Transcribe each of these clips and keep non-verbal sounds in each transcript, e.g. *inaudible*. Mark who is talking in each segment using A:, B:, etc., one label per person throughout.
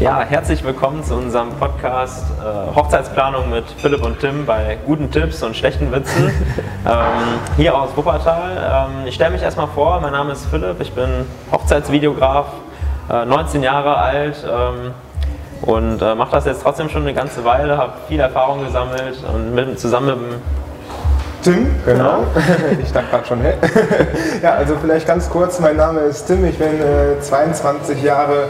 A: Ja, herzlich willkommen zu unserem Podcast äh, Hochzeitsplanung mit Philipp und Tim bei guten Tipps und schlechten Witzen. *laughs* ähm, hier aus Wuppertal. Ähm, ich stelle mich erstmal vor, mein Name ist Philipp, ich bin Hochzeitsvideograf, äh, 19 Jahre alt ähm, und äh, mache das jetzt trotzdem schon eine ganze Weile, habe viel Erfahrung gesammelt und mit, zusammen mit dem
B: Tim, genau. *laughs* ich dachte gerade schon, hä? *laughs* ja, also vielleicht ganz kurz, mein Name ist Tim, ich bin äh, 22 Jahre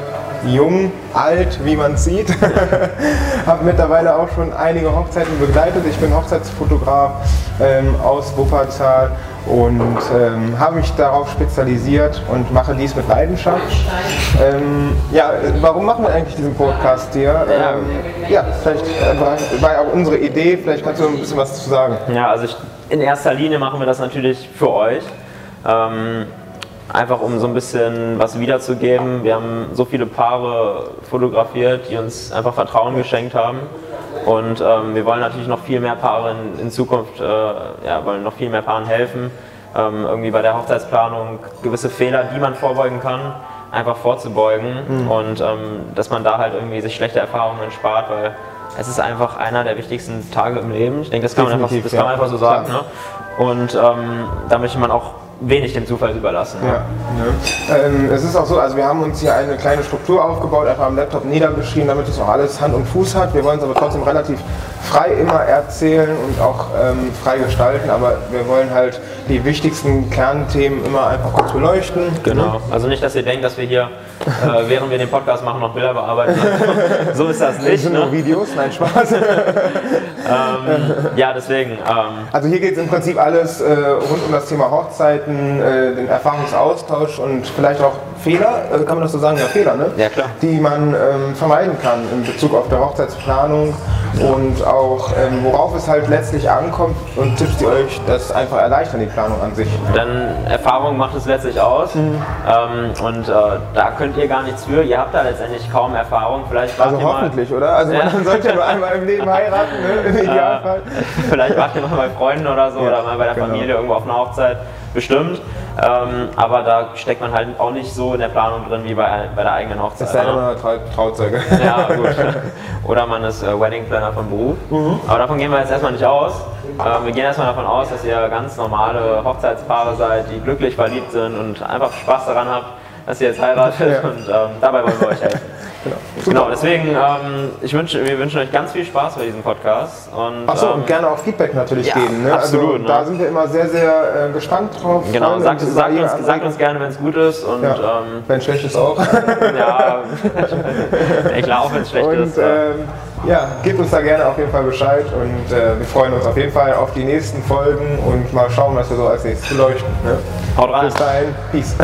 B: jung, alt, wie man sieht. *laughs* habe mittlerweile auch schon einige Hochzeiten begleitet. Ich bin Hochzeitsfotograf ähm, aus Wuppertal und ähm, habe mich darauf spezialisiert und mache dies mit Leidenschaft. Ähm, ja, warum machen wir eigentlich diesen Podcast hier? Ähm, ja, vielleicht äh, war, war auch unsere Idee, vielleicht kannst du ein bisschen was zu sagen.
A: Ja, also ich, in erster Linie machen wir das natürlich für euch. Einfach um so ein bisschen was wiederzugeben. Wir haben so viele Paare fotografiert, die uns einfach Vertrauen geschenkt haben. Und ähm, wir wollen natürlich noch viel mehr Paare in, in Zukunft, äh, ja, wollen noch viel mehr Paaren helfen, ähm, irgendwie bei der Hochzeitsplanung gewisse Fehler, die man vorbeugen kann, einfach vorzubeugen mhm. und ähm, dass man da halt irgendwie sich schlechte Erfahrungen spart, weil es ist einfach einer der wichtigsten Tage im Leben. Ich denke, das kann man einfach, das kann man einfach so sagen. Ne? Und ähm, da möchte man auch wenig dem Zufall überlassen.
B: Ja. ja. Ähm, es ist auch so, also wir haben uns hier eine kleine Struktur aufgebaut, einfach am Laptop niedergeschrieben, damit es auch alles Hand und Fuß hat. Wir wollen es aber trotzdem relativ frei immer erzählen und auch ähm, frei gestalten, aber wir wollen halt die wichtigsten Kernthemen immer einfach kurz beleuchten.
A: Genau, also nicht, dass ihr denkt, dass wir hier, äh, *laughs* während wir den Podcast machen, noch Bilder bearbeiten. *laughs* so ist das nicht. Das
B: sind ne? nur Videos, nein, Spaß. *laughs* ähm,
A: ja, deswegen. Ähm,
B: also hier geht es im Prinzip alles äh, rund um das Thema Hochzeiten, äh, den Erfahrungsaustausch und vielleicht auch Fehler, äh, kann man das so sagen? Ja, Fehler, ne?
A: Ja, klar.
B: Die man ähm, vermeiden kann in Bezug auf der Hochzeitsplanung und auch ähm, worauf es halt letztlich ankommt und Tipps, die euch das einfach erleichtern, die Planung an sich.
A: Dann Erfahrung macht es letztlich aus mhm. ähm, und äh, da könnt ihr gar nichts für. Ihr habt da letztendlich kaum Erfahrung.
B: Vielleicht also hoffentlich, oder? Also ja. man sollte ja nur einmal im Leben heiraten, ne? *laughs* im äh, Idealfall.
A: Vielleicht wart ihr mal bei Freunden oder so *laughs* ja, oder mal bei der genau. Familie irgendwo auf einer Hochzeit bestimmt. Ähm, aber da steckt man halt auch nicht so in der Planung drin wie bei, bei der eigenen Hochzeit.
B: Das ist ja immer Trau Trauzeuge.
A: Ja, gut. Oder man ist äh, Wedding Planner von Beruf. Mhm. Aber davon gehen wir jetzt erstmal nicht aus. Ähm, wir gehen erstmal davon aus, dass ihr ganz normale Hochzeitspaare seid, die glücklich verliebt sind und einfach Spaß daran habt, dass ihr jetzt heiratet. *laughs* Ja. Und ähm, dabei wollen wir euch helfen. *laughs* Genau. genau, deswegen, ähm, ich wünsche, wir wünschen euch ganz viel Spaß bei diesem Podcast. Und,
B: Achso, und ähm, gerne auch Feedback natürlich
A: ja,
B: geben.
A: Ne? Absolut. Also,
B: ne? Da sind wir immer sehr, sehr äh, gespannt drauf.
A: Genau, sagt, sagt, uns, sagt uns gerne, wenn es gut ist. Und, ja.
B: ähm, wenn es schlecht ist auch. *laughs*
A: ja, klar, auch wenn es schlecht
B: und,
A: ist.
B: Ähm, ja, gebt uns da gerne auf jeden Fall Bescheid und äh, wir freuen uns auf jeden Fall auf die nächsten Folgen und mal schauen, was wir so als nächstes beleuchten. Ne?
A: Haut rein.
B: Bis dahin, Peace.